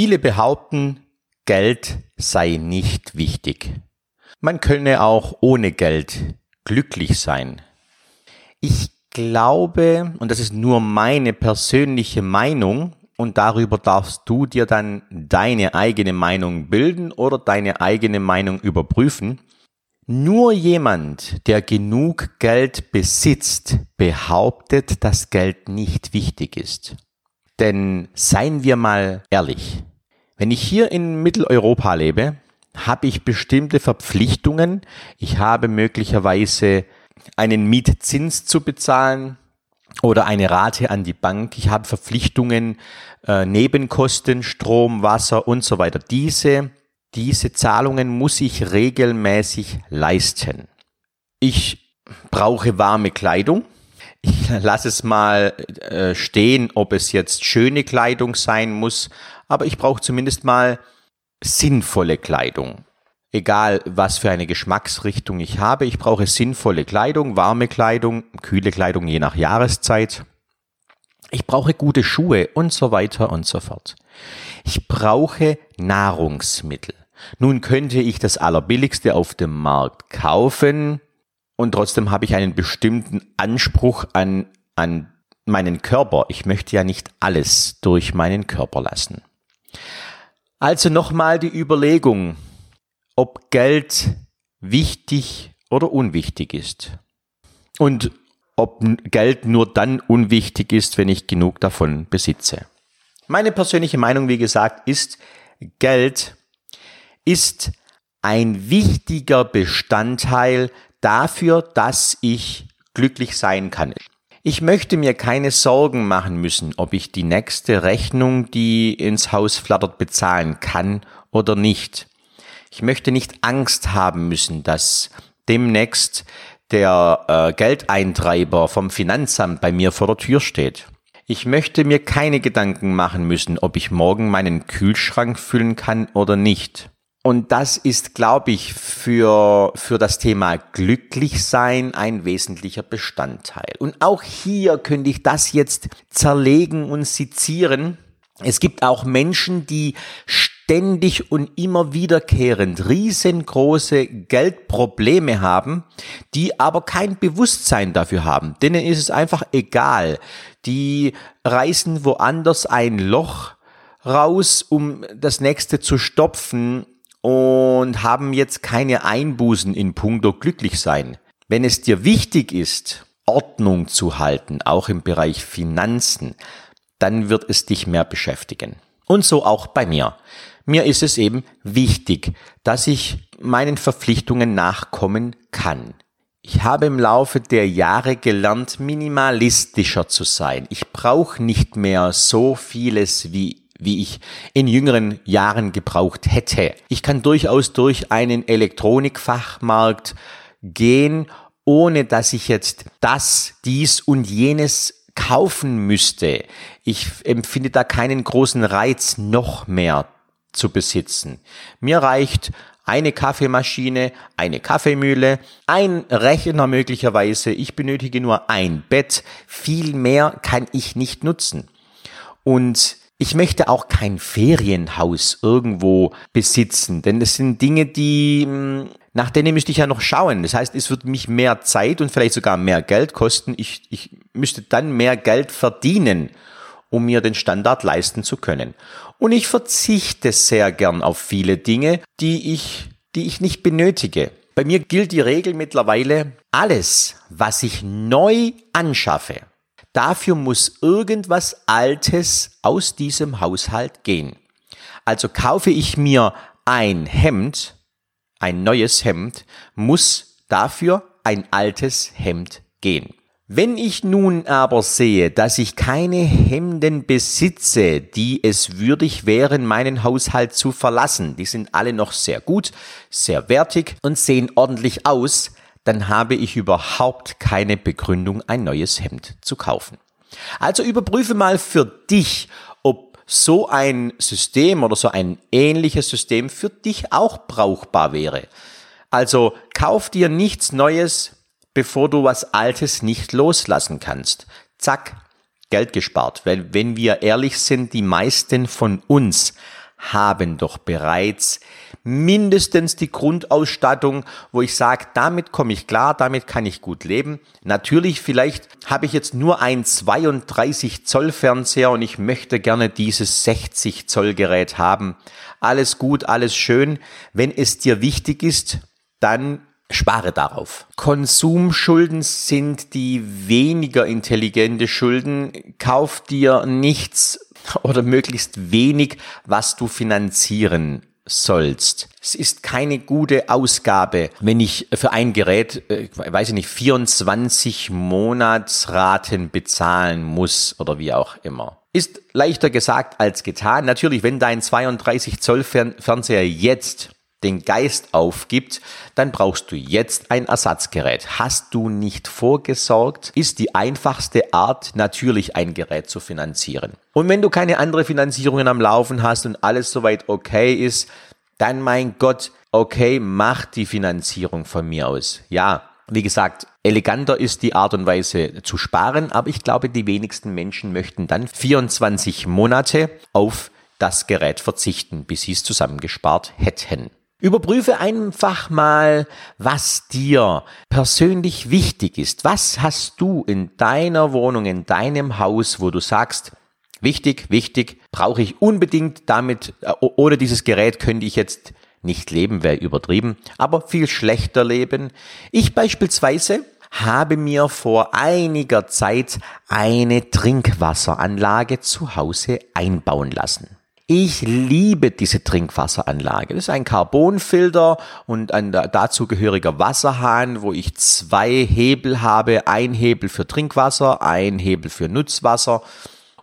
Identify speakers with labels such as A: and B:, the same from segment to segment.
A: Viele behaupten, Geld sei nicht wichtig. Man könne auch ohne Geld glücklich sein. Ich glaube, und das ist nur meine persönliche Meinung, und darüber darfst du dir dann deine eigene Meinung bilden oder deine eigene Meinung überprüfen. Nur jemand, der genug Geld besitzt, behauptet, dass Geld nicht wichtig ist. Denn seien wir mal ehrlich, wenn ich hier in Mitteleuropa lebe, habe ich bestimmte Verpflichtungen. Ich habe möglicherweise einen Mietzins zu bezahlen oder eine Rate an die Bank. Ich habe Verpflichtungen, äh, Nebenkosten, Strom, Wasser und so weiter. Diese, diese Zahlungen muss ich regelmäßig leisten. Ich brauche warme Kleidung. Ich lasse es mal äh, stehen, ob es jetzt schöne Kleidung sein muss, aber ich brauche zumindest mal sinnvolle Kleidung. Egal, was für eine Geschmacksrichtung ich habe, ich brauche sinnvolle Kleidung, warme Kleidung, kühle Kleidung je nach Jahreszeit. Ich brauche gute Schuhe und so weiter und so fort. Ich brauche Nahrungsmittel. Nun könnte ich das Allerbilligste auf dem Markt kaufen und trotzdem habe ich einen bestimmten Anspruch an, an meinen Körper. Ich möchte ja nicht alles durch meinen Körper lassen. Also nochmal die Überlegung, ob Geld wichtig oder unwichtig ist. Und ob Geld nur dann unwichtig ist, wenn ich genug davon besitze. Meine persönliche Meinung, wie gesagt, ist, Geld ist ein wichtiger Bestandteil dafür, dass ich glücklich sein kann. Ich möchte mir keine Sorgen machen müssen, ob ich die nächste Rechnung, die ins Haus flattert, bezahlen kann oder nicht. Ich möchte nicht Angst haben müssen, dass demnächst der äh, Geldeintreiber vom Finanzamt bei mir vor der Tür steht. Ich möchte mir keine Gedanken machen müssen, ob ich morgen meinen Kühlschrank füllen kann oder nicht. Und das ist, glaube ich, für, für das Thema Glücklichsein ein wesentlicher Bestandteil. Und auch hier könnte ich das jetzt zerlegen und sezieren. Es gibt auch Menschen, die ständig und immer wiederkehrend riesengroße Geldprobleme haben, die aber kein Bewusstsein dafür haben. Denen ist es einfach egal. Die reißen woanders ein Loch raus, um das nächste zu stopfen und haben jetzt keine Einbußen in puncto glücklich sein. Wenn es dir wichtig ist, Ordnung zu halten, auch im Bereich Finanzen, dann wird es dich mehr beschäftigen. Und so auch bei mir. Mir ist es eben wichtig, dass ich meinen Verpflichtungen nachkommen kann. Ich habe im Laufe der Jahre gelernt, minimalistischer zu sein. Ich brauche nicht mehr so vieles, wie wie ich in jüngeren Jahren gebraucht hätte. Ich kann durchaus durch einen Elektronikfachmarkt gehen, ohne dass ich jetzt das, dies und jenes kaufen müsste. Ich empfinde da keinen großen Reiz noch mehr zu besitzen. Mir reicht eine Kaffeemaschine, eine Kaffeemühle, ein Rechner möglicherweise. Ich benötige nur ein Bett. Viel mehr kann ich nicht nutzen. Und ich möchte auch kein Ferienhaus irgendwo besitzen, denn das sind Dinge, die, hm, nach denen müsste ich ja noch schauen. Das heißt, es würde mich mehr Zeit und vielleicht sogar mehr Geld kosten. Ich, ich müsste dann mehr Geld verdienen, um mir den Standard leisten zu können. Und ich verzichte sehr gern auf viele Dinge, die ich, die ich nicht benötige. Bei mir gilt die Regel mittlerweile, alles, was ich neu anschaffe, Dafür muss irgendwas Altes aus diesem Haushalt gehen. Also kaufe ich mir ein Hemd, ein neues Hemd, muss dafür ein altes Hemd gehen. Wenn ich nun aber sehe, dass ich keine Hemden besitze, die es würdig wären, meinen Haushalt zu verlassen, die sind alle noch sehr gut, sehr wertig und sehen ordentlich aus, dann habe ich überhaupt keine Begründung, ein neues Hemd zu kaufen. Also überprüfe mal für dich, ob so ein System oder so ein ähnliches System für dich auch brauchbar wäre. Also kauf dir nichts Neues, bevor du was Altes nicht loslassen kannst. Zack, Geld gespart. Weil wenn wir ehrlich sind, die meisten von uns haben doch bereits mindestens die Grundausstattung, wo ich sage, damit komme ich klar, damit kann ich gut leben. Natürlich, vielleicht habe ich jetzt nur ein 32 Zoll Fernseher und ich möchte gerne dieses 60 Zoll Gerät haben. Alles gut, alles schön. Wenn es dir wichtig ist, dann Spare darauf. Konsumschulden sind die weniger intelligente Schulden. Kauf dir nichts oder möglichst wenig, was du finanzieren sollst. Es ist keine gute Ausgabe, wenn ich für ein Gerät, äh, weiß ich nicht, 24 Monatsraten bezahlen muss oder wie auch immer. Ist leichter gesagt als getan. Natürlich, wenn dein 32 Zoll Fernseher jetzt den Geist aufgibt, dann brauchst du jetzt ein Ersatzgerät. Hast du nicht vorgesorgt, ist die einfachste Art natürlich ein Gerät zu finanzieren. Und wenn du keine andere Finanzierungen am Laufen hast und alles soweit okay ist, dann mein Gott, okay, mach die Finanzierung von mir aus. Ja, wie gesagt, eleganter ist die Art und Weise zu sparen, aber ich glaube, die wenigsten Menschen möchten dann 24 Monate auf das Gerät verzichten, bis sie es zusammengespart hätten. Überprüfe einfach mal, was dir persönlich wichtig ist. Was hast du in deiner Wohnung, in deinem Haus, wo du sagst, wichtig, wichtig, brauche ich unbedingt damit, äh, ohne dieses Gerät könnte ich jetzt nicht leben, wäre übertrieben, aber viel schlechter leben. Ich beispielsweise habe mir vor einiger Zeit eine Trinkwasseranlage zu Hause einbauen lassen. Ich liebe diese Trinkwasseranlage. Das ist ein Carbonfilter und ein dazugehöriger Wasserhahn, wo ich zwei Hebel habe. Ein Hebel für Trinkwasser, ein Hebel für Nutzwasser.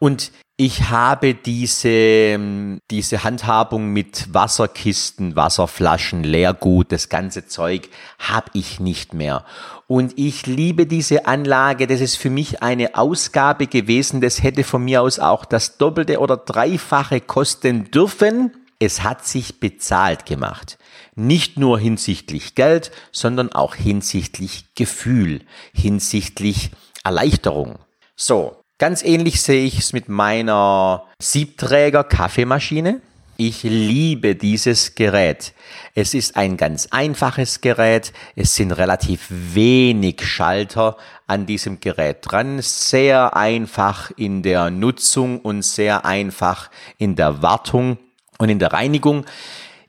A: Und ich habe diese, diese Handhabung mit Wasserkisten, Wasserflaschen, Leergut, das ganze Zeug habe ich nicht mehr. Und ich liebe diese Anlage. Das ist für mich eine Ausgabe gewesen. Das hätte von mir aus auch das Doppelte oder Dreifache kosten dürfen. Es hat sich bezahlt gemacht. Nicht nur hinsichtlich Geld, sondern auch hinsichtlich Gefühl, hinsichtlich Erleichterung. So, Ganz ähnlich sehe ich es mit meiner Siebträger Kaffeemaschine. Ich liebe dieses Gerät. Es ist ein ganz einfaches Gerät. Es sind relativ wenig Schalter an diesem Gerät dran. Sehr einfach in der Nutzung und sehr einfach in der Wartung und in der Reinigung.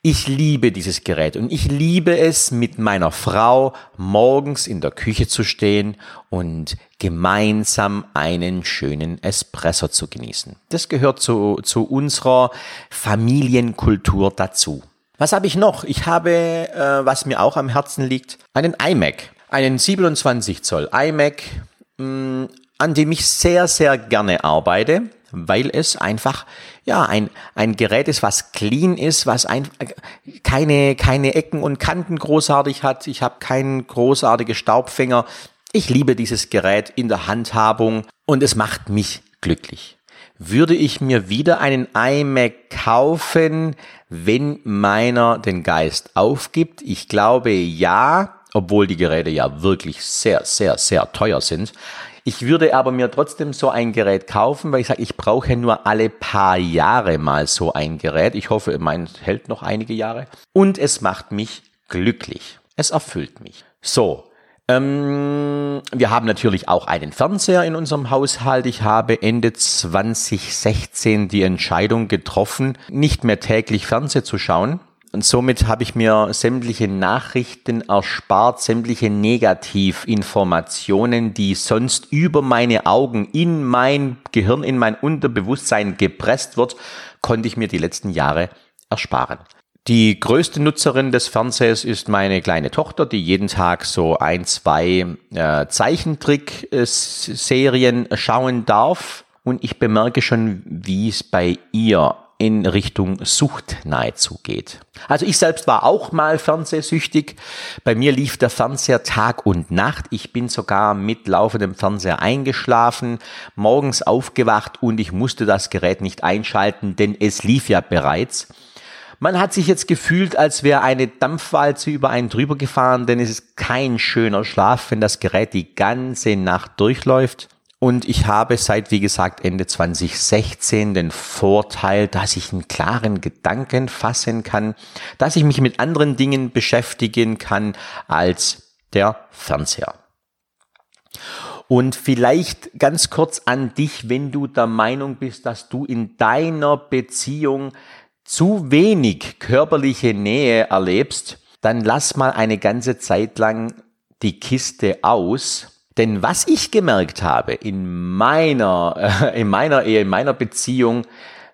A: Ich liebe dieses Gerät und ich liebe es, mit meiner Frau morgens in der Küche zu stehen und gemeinsam einen schönen Espresso zu genießen. Das gehört zu, zu unserer Familienkultur dazu. Was habe ich noch? Ich habe, äh, was mir auch am Herzen liegt, einen iMac. Einen 27 Zoll iMac, mm, an dem ich sehr, sehr gerne arbeite weil es einfach ja ein, ein Gerät ist, was clean ist, was ein, keine, keine Ecken und Kanten großartig hat. Ich habe keinen großartigen Staubfänger. Ich liebe dieses Gerät in der Handhabung und es macht mich glücklich. Würde ich mir wieder einen iMac kaufen, wenn meiner den Geist aufgibt? Ich glaube ja, obwohl die Geräte ja wirklich sehr, sehr, sehr teuer sind. Ich würde aber mir trotzdem so ein Gerät kaufen, weil ich sage, ich brauche nur alle paar Jahre mal so ein Gerät. Ich hoffe, mein hält noch einige Jahre. Und es macht mich glücklich. Es erfüllt mich. So. Ähm, wir haben natürlich auch einen Fernseher in unserem Haushalt. Ich habe Ende 2016 die Entscheidung getroffen, nicht mehr täglich Fernseh zu schauen, und somit habe ich mir sämtliche Nachrichten erspart, sämtliche Negativinformationen, die sonst über meine Augen in mein Gehirn, in mein Unterbewusstsein gepresst wird, konnte ich mir die letzten Jahre ersparen. Die größte Nutzerin des Fernsehers ist meine kleine Tochter, die jeden Tag so ein, zwei äh, Zeichentrick-Serien schauen darf. Und ich bemerke schon, wie es bei ihr in Richtung Sucht nahezu geht. Also ich selbst war auch mal fernsehsüchtig. Bei mir lief der Fernseher Tag und Nacht. Ich bin sogar mit laufendem Fernseher eingeschlafen, morgens aufgewacht und ich musste das Gerät nicht einschalten, denn es lief ja bereits. Man hat sich jetzt gefühlt, als wäre eine Dampfwalze über einen drüber gefahren, denn es ist kein schöner Schlaf, wenn das Gerät die ganze Nacht durchläuft. Und ich habe seit, wie gesagt, Ende 2016 den Vorteil, dass ich einen klaren Gedanken fassen kann, dass ich mich mit anderen Dingen beschäftigen kann als der Fernseher. Und vielleicht ganz kurz an dich, wenn du der Meinung bist, dass du in deiner Beziehung zu wenig körperliche Nähe erlebst, dann lass mal eine ganze Zeit lang die Kiste aus denn was ich gemerkt habe in meiner, äh, in meiner Ehe, in meiner Beziehung,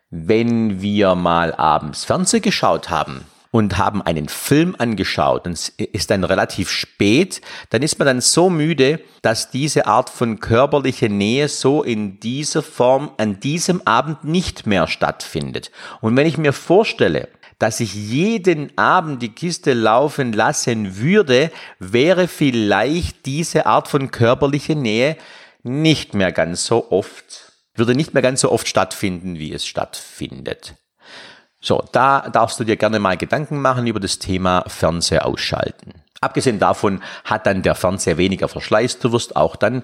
A: wenn wir mal abends Fernseh geschaut haben und haben einen Film angeschaut und es ist dann relativ spät, dann ist man dann so müde, dass diese Art von körperlicher Nähe so in dieser Form an diesem Abend nicht mehr stattfindet. Und wenn ich mir vorstelle, dass ich jeden Abend die Kiste laufen lassen würde, wäre vielleicht diese Art von körperlicher Nähe nicht mehr ganz so oft, würde nicht mehr ganz so oft stattfinden, wie es stattfindet. So, da darfst du dir gerne mal Gedanken machen über das Thema Fernseher ausschalten. Abgesehen davon hat dann der Fernseher weniger Verschleiß. Du wirst auch dann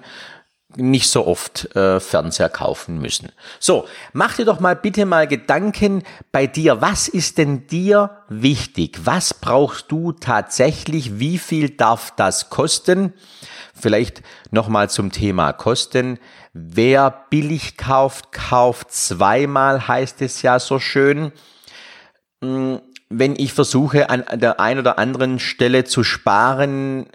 A: nicht so oft äh, Fernseher kaufen müssen. So, mach dir doch mal bitte mal Gedanken bei dir. Was ist denn dir wichtig? Was brauchst du tatsächlich? Wie viel darf das kosten? Vielleicht nochmal zum Thema Kosten. Wer billig kauft, kauft zweimal, heißt es ja so schön. Hm, wenn ich versuche, an der einen oder anderen Stelle zu sparen,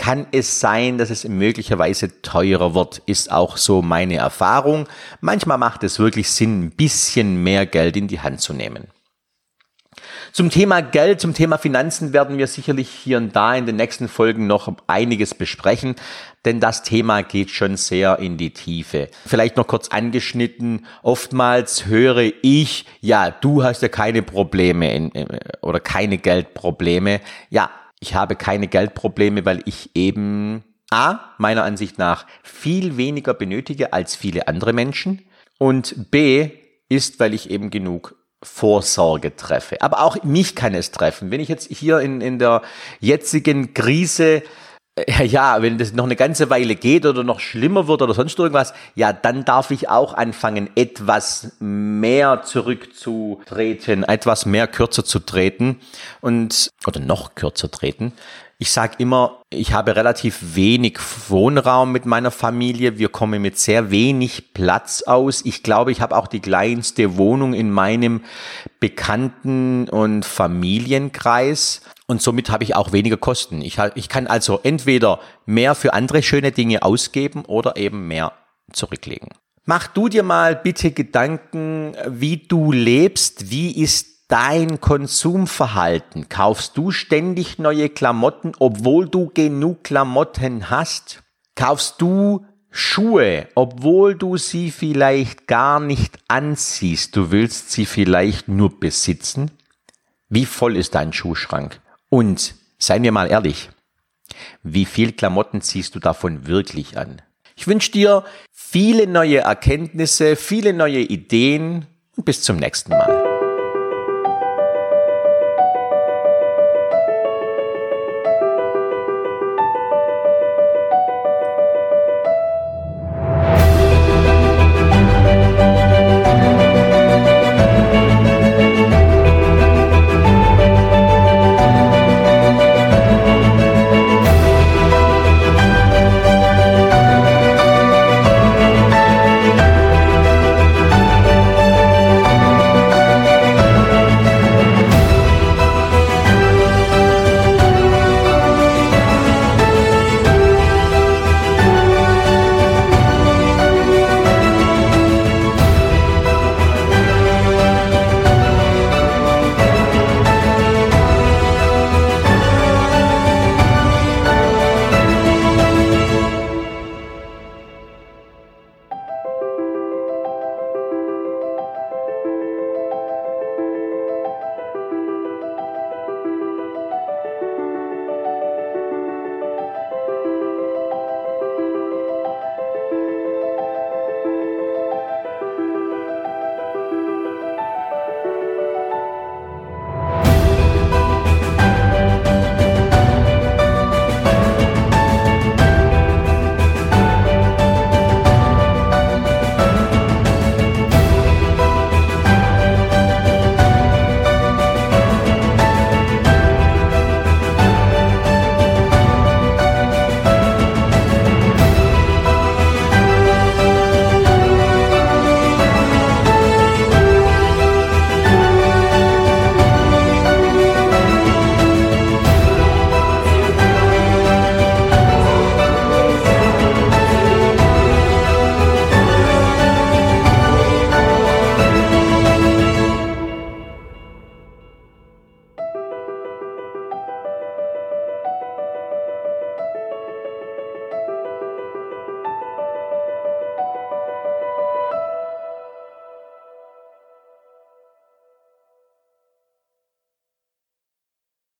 A: kann es sein, dass es möglicherweise teurer wird, ist auch so meine Erfahrung. Manchmal macht es wirklich Sinn, ein bisschen mehr Geld in die Hand zu nehmen. Zum Thema Geld, zum Thema Finanzen werden wir sicherlich hier und da in den nächsten Folgen noch einiges besprechen, denn das Thema geht schon sehr in die Tiefe. Vielleicht noch kurz angeschnitten. Oftmals höre ich, ja, du hast ja keine Probleme in, oder keine Geldprobleme. Ja, ich habe keine Geldprobleme, weil ich eben A, meiner Ansicht nach viel weniger benötige als viele andere Menschen und B, ist, weil ich eben genug Vorsorge treffe. Aber auch mich kann es treffen. Wenn ich jetzt hier in, in der jetzigen Krise ja, wenn das noch eine ganze Weile geht oder noch schlimmer wird oder sonst irgendwas, ja, dann darf ich auch anfangen, etwas mehr zurückzutreten, etwas mehr kürzer zu treten und, oder noch kürzer treten. Ich sage immer, ich habe relativ wenig Wohnraum mit meiner Familie. Wir kommen mit sehr wenig Platz aus. Ich glaube, ich habe auch die kleinste Wohnung in meinem Bekannten- und Familienkreis. Und somit habe ich auch weniger Kosten. Ich, ich kann also entweder mehr für andere schöne Dinge ausgeben oder eben mehr zurücklegen. Mach du dir mal bitte Gedanken, wie du lebst. Wie ist dein Konsumverhalten? Kaufst du ständig neue Klamotten, obwohl du genug Klamotten hast? Kaufst du Schuhe, obwohl du sie vielleicht gar nicht anziehst? Du willst sie vielleicht nur besitzen? Wie voll ist dein Schuhschrank? Und seien wir mal ehrlich, wie viel Klamotten ziehst du davon wirklich an? Ich wünsche dir viele neue Erkenntnisse, viele neue Ideen und bis zum nächsten Mal.